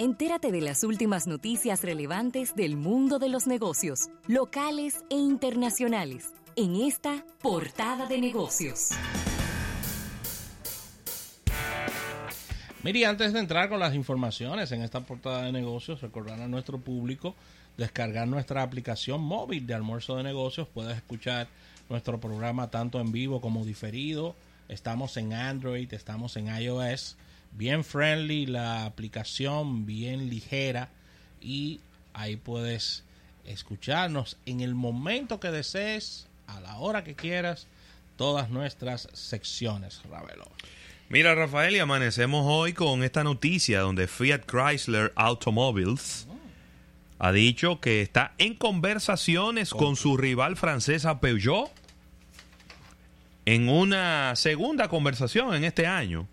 Entérate de las últimas noticias relevantes del mundo de los negocios, locales e internacionales, en esta portada de negocios. Miri, antes de entrar con las informaciones en esta portada de negocios, recordar a nuestro público descargar nuestra aplicación móvil de almuerzo de negocios. Puedes escuchar nuestro programa tanto en vivo como diferido. Estamos en Android, estamos en iOS. Bien friendly la aplicación, bien ligera. Y ahí puedes escucharnos en el momento que desees, a la hora que quieras, todas nuestras secciones, Ravelo. Mira, Rafael, y amanecemos hoy con esta noticia donde Fiat Chrysler Automobiles ha dicho que está en conversaciones con su rival francesa Peugeot en una segunda conversación en este año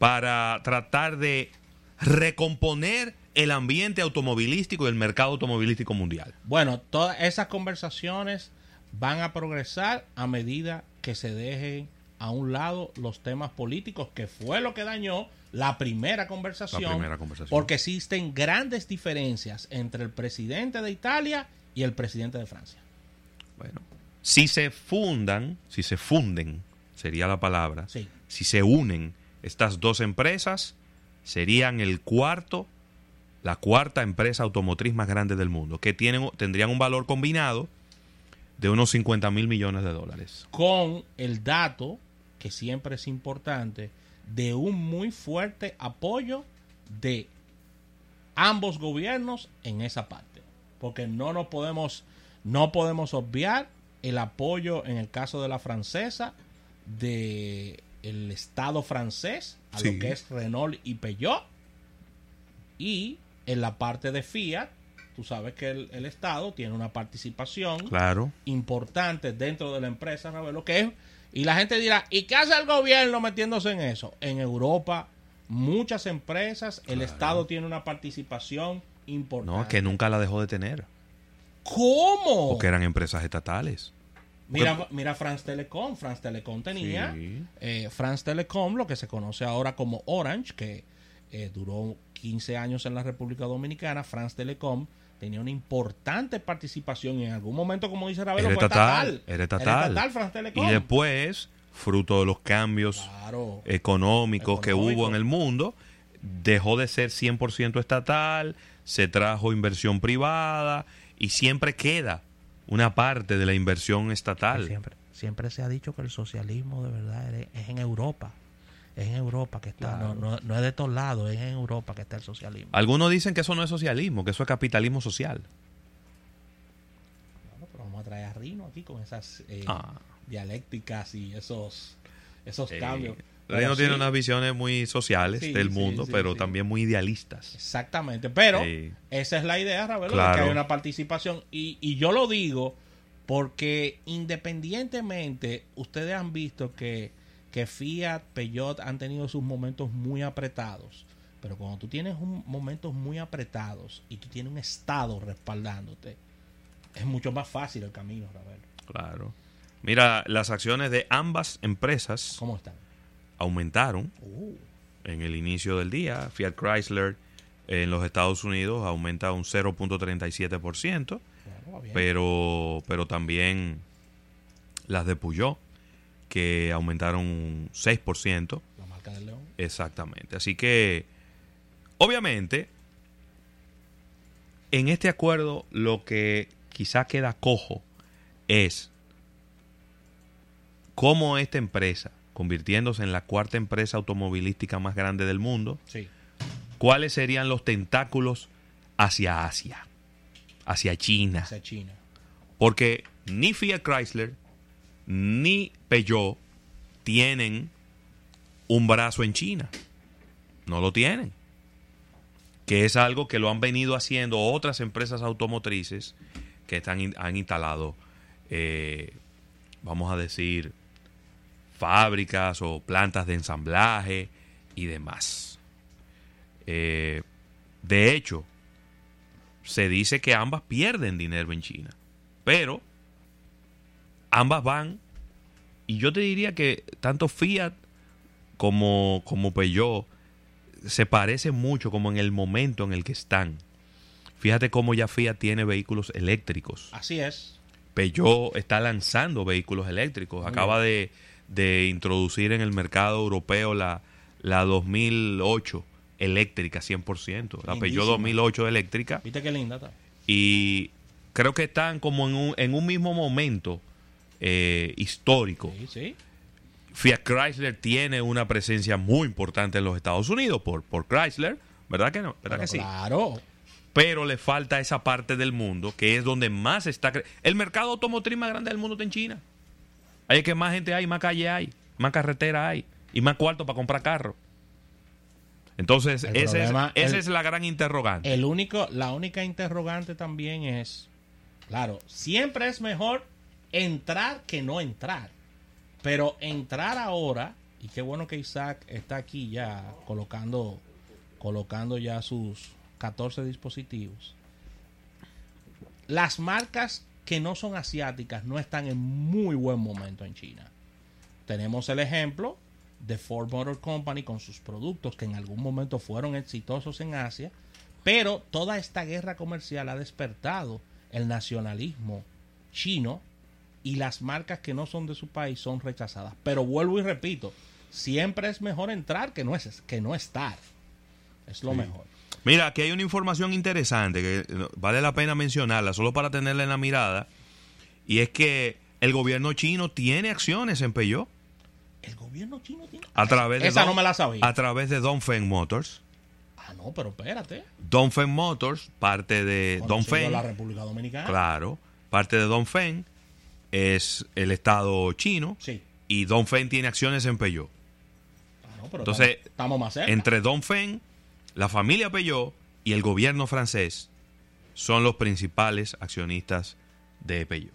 para tratar de recomponer el ambiente automovilístico y el mercado automovilístico mundial. Bueno, todas esas conversaciones van a progresar a medida que se dejen a un lado los temas políticos, que fue lo que dañó la primera conversación, La primera conversación. porque existen grandes diferencias entre el presidente de Italia y el presidente de Francia. Bueno, si se fundan, si se funden, sería la palabra, Sí. si se unen estas dos empresas, serían el cuarto, la cuarta empresa automotriz más grande del mundo, que tienen, tendrían un valor combinado de unos 50 mil millones de dólares. Con el dato, que siempre es importante, de un muy fuerte apoyo de ambos gobiernos en esa parte. Porque no nos podemos, no podemos obviar el apoyo en el caso de la francesa de el Estado francés a Sí. lo que es Renault y Peugeot y en la parte de Fiat tú sabes que el, el Estado tiene una participación Claro. importante dentro de la empresa Ravelo, que es y la gente dirá ¿y qué hace el gobierno metiéndose en eso? en Europa muchas empresas el Estado tiene una participación importante No, que nunca la dejó de tener, ¿cómo? porque eran empresas estatales. Mira, mira France Telecom. France Telecom tenía. Sí. eh, France Telecom, lo que se conoce ahora como Orange, que eh, duró 15 años en la República Dominicana. France Telecom tenía una importante participación y en algún momento, como dice Ravelo, Era fue estatal, estatal. era estatal. France Telecom. Y después, fruto de los cambios Claro. económicos que hubo en el mundo, dejó de ser 100% estatal, se trajo inversión privada y siempre queda una parte de la inversión estatal. Siempre, siempre se ha dicho que el socialismo de verdad es, en Europa. Es en Europa que está, no, no, no es de todos lados, es en Europa que está el socialismo. Algunos dicen que eso no es socialismo, que eso es capitalismo social. Bueno, pero vamos a traer a Rino aquí con esas eh, Ah. dialécticas y esos, esos Eh, cambios. Pero tiene unas visiones muy sociales Sí, del mundo, sí, pero también muy idealistas. Exactamente, pero esa es la idea, Ravelo, de Claro. que hay una participación. Y, y yo lo digo porque independientemente, ustedes han visto que, que Fiat, Peugeot han tenido sus momentos muy apretados. Pero cuando tú tienes un, momentos muy apretados y tú tienes un Estado respaldándote, es mucho más fácil el camino, Ravelo. Claro. Mira, las acciones de ambas empresas ¿Cómo están? Aumentaron Uh, en el inicio del día. Fiat Chrysler en los Estados Unidos aumenta un 0.37%, bueno, va bien. pero, pero también las de Peugeot, que aumentaron un 6%. la marca del León. Exactamente. Así que, obviamente, en este acuerdo lo que quizá queda cojo es cómo esta empresa, convirtiéndose en la cuarta empresa automovilística más grande del mundo, Sí. cuáles serían los tentáculos hacia Asia, hacia China. Hacia China. Porque ni Fiat Chrysler ni Peugeot tienen un brazo en China. No lo tienen. Que es algo que lo han venido haciendo otras empresas automotrices que están, han instalado, eh, vamos a decir, fábricas o plantas de ensamblaje y demás. Eh, de hecho, se dice que ambas pierden dinero en China. Pero ambas van. Y yo te diría que tanto Fiat como, como Peugeot se parece mucho como en el momento en el que están. Fíjate cómo ya Fiat tiene vehículos eléctricos. Así es. Peugeot está lanzando vehículos eléctricos. Acaba de, de introducir en el mercado europeo la, la 2008 eléctrica 100%. La Peugeot Lindísima. 2008 eléctrica. ¿Viste qué linda está? Y creo que están como en un, en un mismo momento eh, histórico. Sí, sí. Fiat Chrysler tiene una presencia muy importante en los Estados Unidos por, por Chrysler, ¿verdad que no? ¿Verdad Pero que sí? Claro. Pero le falta esa parte del mundo que es donde más está el mercado automotriz más grande del mundo está en China. Ahí es que más gente hay, más calle hay, más carretera hay y más cuarto para comprar carro. Entonces, es- esa es la gran interrogante. El único, la única interrogante también es, claro, siempre es mejor entrar que no entrar. Pero entrar ahora, y qué bueno que Isaac está aquí ya colocando, colocando ya sus 14 dispositivos. Las marcas que no son asiáticas no están en muy buen momento en China. Tenemos el ejemplo de Ford Motor Company con sus productos que en algún momento fueron exitosos en Asia, pero toda esta guerra comercial ha despertado el nacionalismo chino y las marcas que no son de su país son rechazadas. Pero vuelvo y repito, siempre es mejor entrar que no, es, que no estar. Es lo mejor. Mira, aquí hay una información interesante que eh, vale la pena mencionarla, solo para tenerla en la mirada. Y es que el gobierno chino tiene acciones en Peugeot El gobierno chino tiene... a través de Esa Dong- no me la sabía. a través de Dongfeng Motors. Ah, no, pero espérate. Dongfeng Motors, parte de Dongfeng, la República Dominicana. claro, parte de Dongfeng es el estado chino Sí. y Dongfeng tiene acciones en Peugeot. Ah, no, pero Entonces, estamos, estamos más cerca. Entre Dongfeng, la familia Peugeot y el gobierno francés son los principales accionistas de Peugeot.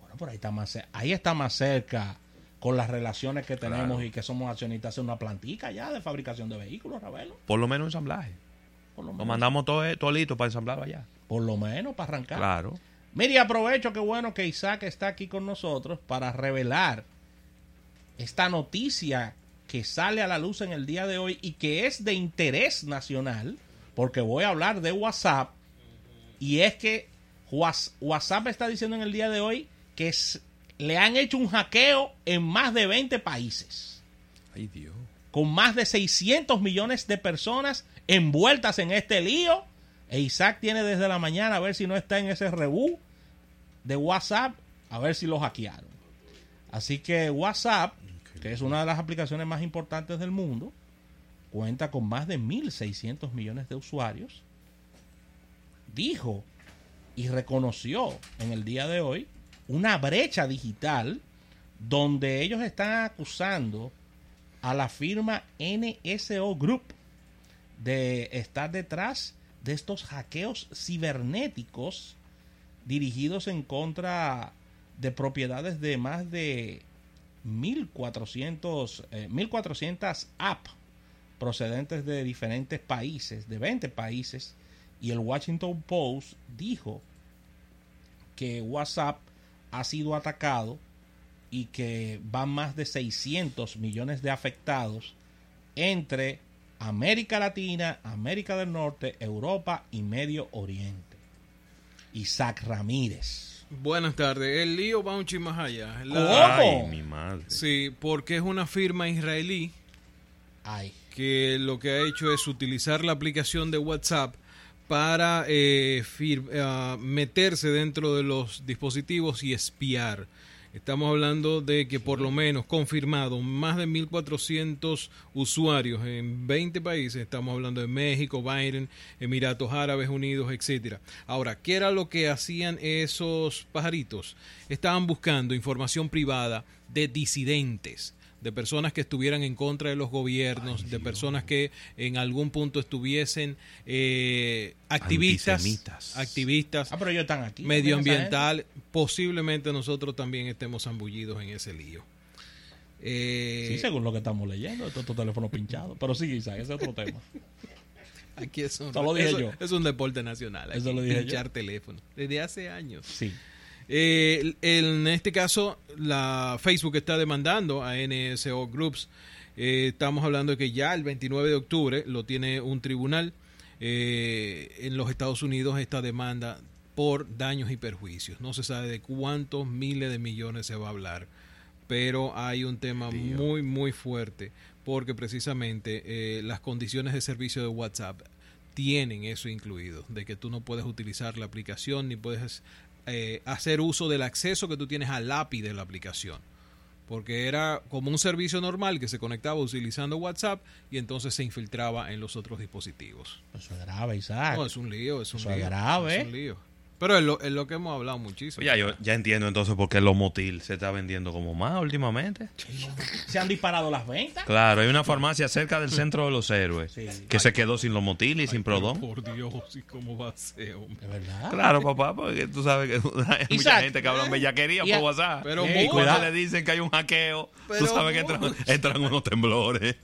Bueno, por ahí está más cerca. Ahí está más cerca con las relaciones que tenemos Claro. y que somos accionistas en una plantica ya de fabricación de vehículos, Ravelo. Por lo menos ensamblaje. Por lo menos, mandamos todo, todo listo para ensamblarlo allá. por lo menos para arrancar. Claro. Mire, aprovecho que bueno que Isaac está aquí con nosotros para revelar esta noticia que sale a la luz en el día de hoy y que es de interés nacional, porque voy a hablar de WhatsApp, y es que Whats- WhatsApp está diciendo en el día de hoy que le han hecho un hackeo en más de 20 países, Ay, Dios. con más de 600 millones de personas envueltas en este lío. E Isaac tiene desde la mañana a ver si no está en ese rebú de WhatsApp, a ver si lo hackearon. Así que WhatsApp, que es una de las aplicaciones más importantes del mundo, cuenta con más de 1.600 millones de usuarios, dijo y reconoció en el día de hoy una brecha digital donde ellos están acusando a la firma NSO Group de estar detrás de estos hackeos cibernéticos dirigidos en contra de propiedades de más de 1400 eh, 1400 apps procedentes de diferentes países, de 20 países, y el Washington Post dijo que WhatsApp ha sido atacado y que van más de 600 millones de afectados entre América Latina, América del Norte, Europa y Medio Oriente. Isaac Ramírez. Buenas tardes. El lío va un chin más allá. La- ¿Cómo? Ay, mi madre. Sí, porque es una firma israelí Ay, que lo que ha hecho es utilizar la aplicación de WhatsApp para eh, fir- ah, meterse dentro de los dispositivos y espiar. Estamos hablando de que por lo menos confirmado más de 1.400 usuarios en 20 países. Estamos hablando de México, Biden, Emiratos Árabes Unidos, etcétera. Ahora, ¿qué era lo que hacían esos pajaritos? Estaban buscando información privada de disidentes de personas que estuvieran en contra de los gobiernos, de personas que en algún punto estuviesen eh, activistas, activistas ah, pero ellos están aquí. medioambiental, posiblemente nosotros también estemos zambullidos en ese lío. Eh, Sí, según lo que estamos leyendo, estos estos teléfonos pinchados. Pero sí, Isaac, ese es otro tema. aquí es un, Eso lo dije eso- yo. es un deporte nacional. Eso aquí, lo dije pinchar teléfono. Desde hace años. Sí. Eh, en este caso, la Facebook está demandando a NSO Groups. Eh, estamos hablando de que ya el 29 de octubre lo tiene un tribunal. Eh, en los Estados Unidos esta demanda por daños y perjuicios. No se sabe de cuántos miles de millones se va a hablar, pero hay un tema muy, muy fuerte porque precisamente eh, las condiciones de servicio de WhatsApp tienen eso incluido, de que tú no puedes utilizar la aplicación ni puedes eh, hacer uso del acceso que tú tienes al API de la aplicación. Porque era como un servicio normal que se conectaba utilizando WhatsApp y entonces se infiltraba en los otros dispositivos. Eso es grave, Isaac. No, es un lío, es un Eso es grave. Es un lío. Pero es lo, es lo que hemos hablado muchísimo. Ya, yo ya entiendo entonces por qué los motil se está vendiendo como más últimamente. Se han disparado las ventas. Claro, hay una farmacia cerca del centro de los héroes Sí. que se quedó sin los motil y sin prodón. Por Dios, ¿y cómo va a ser, hombre? ¿De verdad? Claro, papá, porque tú sabes que hay mucha Isaac, gente que habla bellaquería y por WhatsApp. pero y mucho. cuando le dicen que hay un hackeo, Pero tú sabes que entran, unos temblores.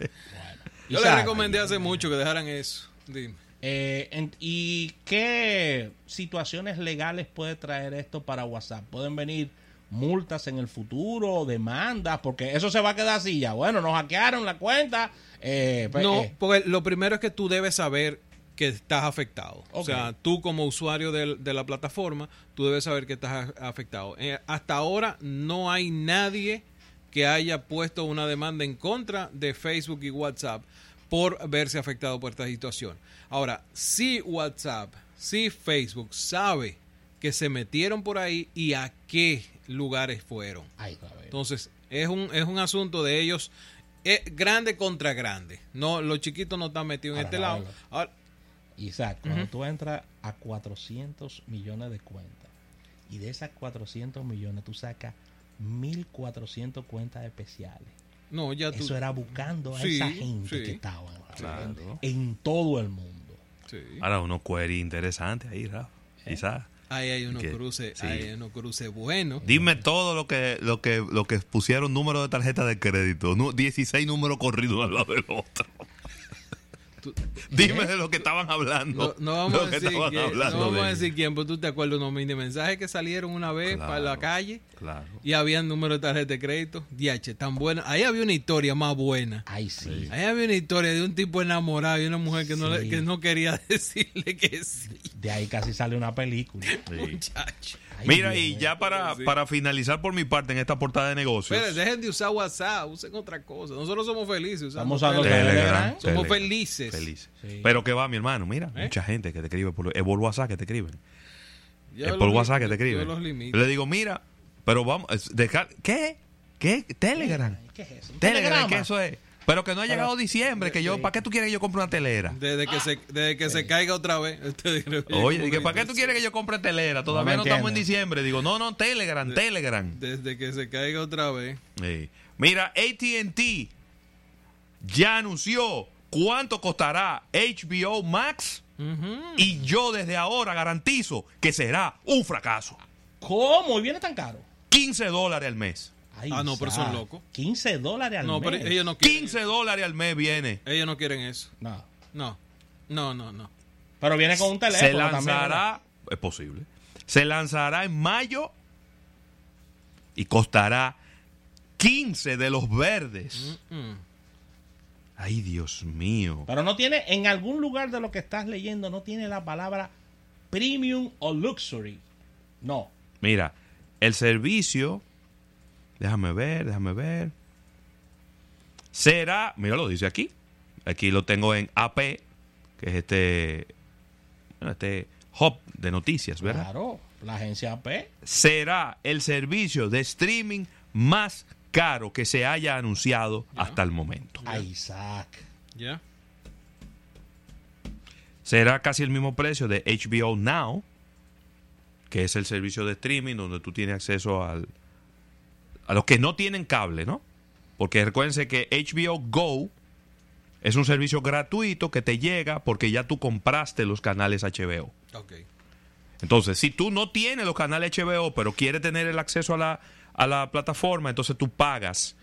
Yo Isaac. le recomendé hace mucho que dejaran eso. Dime. Eh, en- ¿Y qué situaciones legales puede traer esto para WhatsApp? ¿Pueden venir multas en el futuro, demandas? Porque eso se va a quedar así ya. Bueno, nos hackearon la cuenta. eh, pues, No, eh, porque lo primero es que tú debes saber que estás afectado. O sea, tú como usuario del- de, la plataforma, tú debes saber que estás afectado. Eh, hasta ahora no hay nadie que haya puesto una demanda en contra de Facebook y WhatsApp por verse afectado por esta situación. Ahora, si WhatsApp, si Facebook sabe que se metieron por ahí y a qué lugares fueron. ay. Entonces, es un, es un asunto de ellos eh, grande contra grande. No, los chiquitos no están metidos en este lado. ahora. Isaac, cuando tú entras a 400 millones de cuentas y de esas 400 millones tú sacas 1400 cuentas especiales. No, ya tú. Eso era buscando a Sí, esa gente sí. que estaba Claro. en todo el mundo. Sí. Ahora, unos queries interesantes ahí, Rafa. ¿Eh? Quizás. Ahí hay unos cruces, sí. hay unos cruces buenos. Dime todo lo que lo que lo que pusieron número de tarjeta de crédito, Nu- 16 números corridos al lado del otro. Tú- Dime de lo que estaban hablando. No, no vamos, a que decir, estaban quién, no hablando vamos de a ellos. decir quién, pero tú te acuerdas unos mini mensajes que salieron una vez Claro. para la calle Claro. y había número de tarjeta de crédito. DH, tan buena. Ahí había una historia más buena. Ay, sí. Ahí había una historia de un tipo enamorado y una mujer que, no, le- que no quería decirle que sí. De ahí casi sale una película. Sí. Muchacho. Mira, Dios y ya para, Sí. para finalizar por mi parte en esta portada de negocios. Esperen, dejen de usar WhatsApp, usen otra cosa. Nosotros somos felices. Estamos usando usando Telegram. Telegram. Somos Telegram. felices. Sí. Pero que va, mi hermano, mira, ¿Eh? mucha gente que te escribe por, es por WhatsApp que te escriben. Yo es por WhatsApp que te yo escriben. los Yo le digo, mira, pero vamos, dejar, ¿qué? ¿Qué? Telegram. ¿Qué es eso? ¿Un Telegram? ¿qué eso es? Pero que no ha llegado diciembre, que yo, sí. ¿para qué tú quieres que yo compre una telera? Desde que, se, desde que se caiga otra vez. Que- Oye, dije, ¿para qué tú quieres que yo compre telera? Todavía no, estamos en diciembre. Digo, no, no, Telegram, Telegram. Desde que se caiga otra vez. Sí. Mira, ATT ya anunció cuánto costará HBO Max y yo desde ahora garantizo que será un fracaso. ¿Cómo? ¿Y viene tan caro? 15 dólares al mes. Ay, Ah, no, pero son locos. 15 dólares al No, mes. pero ellos no quieren 15 eso. dólares al mes viene. Ellos no quieren eso. No. No. No, no, no. Pero viene con un teléfono Se también, lanzará, es posible, se lanzará en mayo y costará 15 de los verdes. Mm. Ay, Dios mío. Pero no tiene, en algún lugar de lo que estás leyendo, no tiene la palabra premium o luxury. No. Mira, el servicio, déjame ver, déjame ver. Será, mira, lo dice aquí. Aquí lo tengo en AP, que es este, bueno, este hub de noticias, ¿verdad? Claro, la agencia AP. Será el servicio de streaming más caro que se haya anunciado hasta el momento. Ay, Isaac. ¿Ya? Será casi el mismo precio de HBO Now, que es el servicio de streaming donde tú tienes acceso al, a los que no tienen cable, ¿no? Porque recuérdense que HBO Go es un servicio gratuito que te llega porque ya tú compraste los canales HBO. Ok. Entonces, si tú no tienes los canales HBO, pero quieres tener el acceso a la, a la plataforma, entonces tú pagas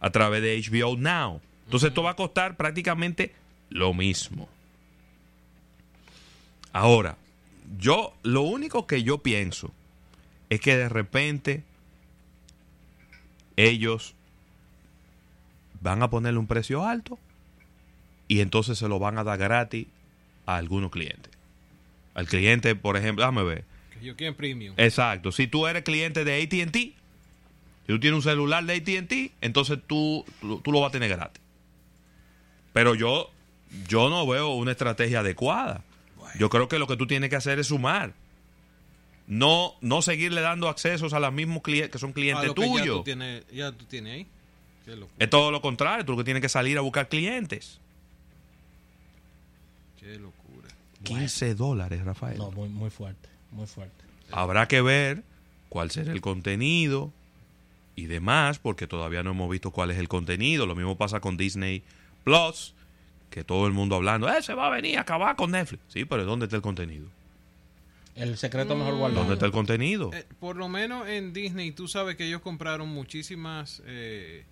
a través de HBO Now. Entonces, esto va a costar prácticamente lo mismo. Ahora, yo, lo único que yo pienso es que de repente ellos van a ponerle un precio alto y entonces se lo van a dar gratis a algunos clientes. Al cliente, por ejemplo, déjame ver. Que yo quiero premium. Exacto. Si tú eres cliente de ATT, si tú tienes un celular de ATT, entonces tú, tú, tú lo vas a tener gratis. Pero yo, yo no veo una estrategia adecuada. Yo creo que lo que tú tienes que hacer es sumar. No, no seguirle dando accesos a los mismos clientes que son A clientes lo que Ya tuyos. tú tienes, ya tú tienes ahí. Es todo lo contrario. Tú lo que tienes que salir a buscar clientes. Qué locura. 15 dólares, Rafael. No, muy, muy fuerte, muy fuerte. Habrá que ver cuál será el contenido y demás, porque todavía no hemos visto cuál es el contenido. Lo mismo pasa con Disney Plus, que todo el mundo hablando, ¡eh, se va a venir a acabar con Netflix! Sí, pero ¿dónde está el contenido? El secreto mejor guardado. ¿Dónde está el contenido? Eh, por lo menos en Disney, tú sabes que ellos compraron muchísimas eh,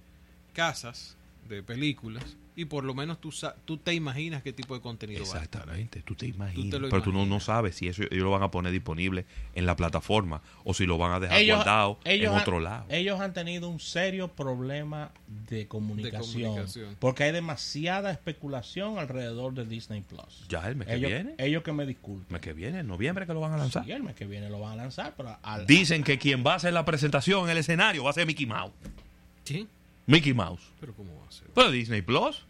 casas de películas y por lo menos tú, sa- tú te imaginas qué tipo de contenido va a. Exactamente, tú te imaginas. Tú te pero tú no, no imaginas. sabes si eso ellos lo van a poner disponible en la plataforma o si lo van a dejar ellos, guardado ellos en han- otro lado. Ellos han tenido un serio problema de comunicación, comunicación. porque hay demasiada especulación alrededor de Disney Plus. Ya el mes que viene. ellos que me disculpen. El mes que viene, en noviembre que lo van a lanzar. Sí, el mes que viene lo van a lanzar, pero al- Dicen que quien va a hacer la presentación en el escenario va a ser Mickey Mouse. Sí, Mickey Mouse. pero ¿cómo va a ser? Pero Disney Plus.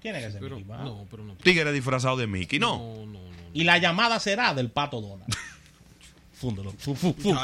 tiene que ser Pero, Mickey Mouse. no, pero no. Tigre disfrazado de Mickey, no. No, no, no. Y la llamada será del pato Donald. Fúndelo, fu- fu- fu- Ya,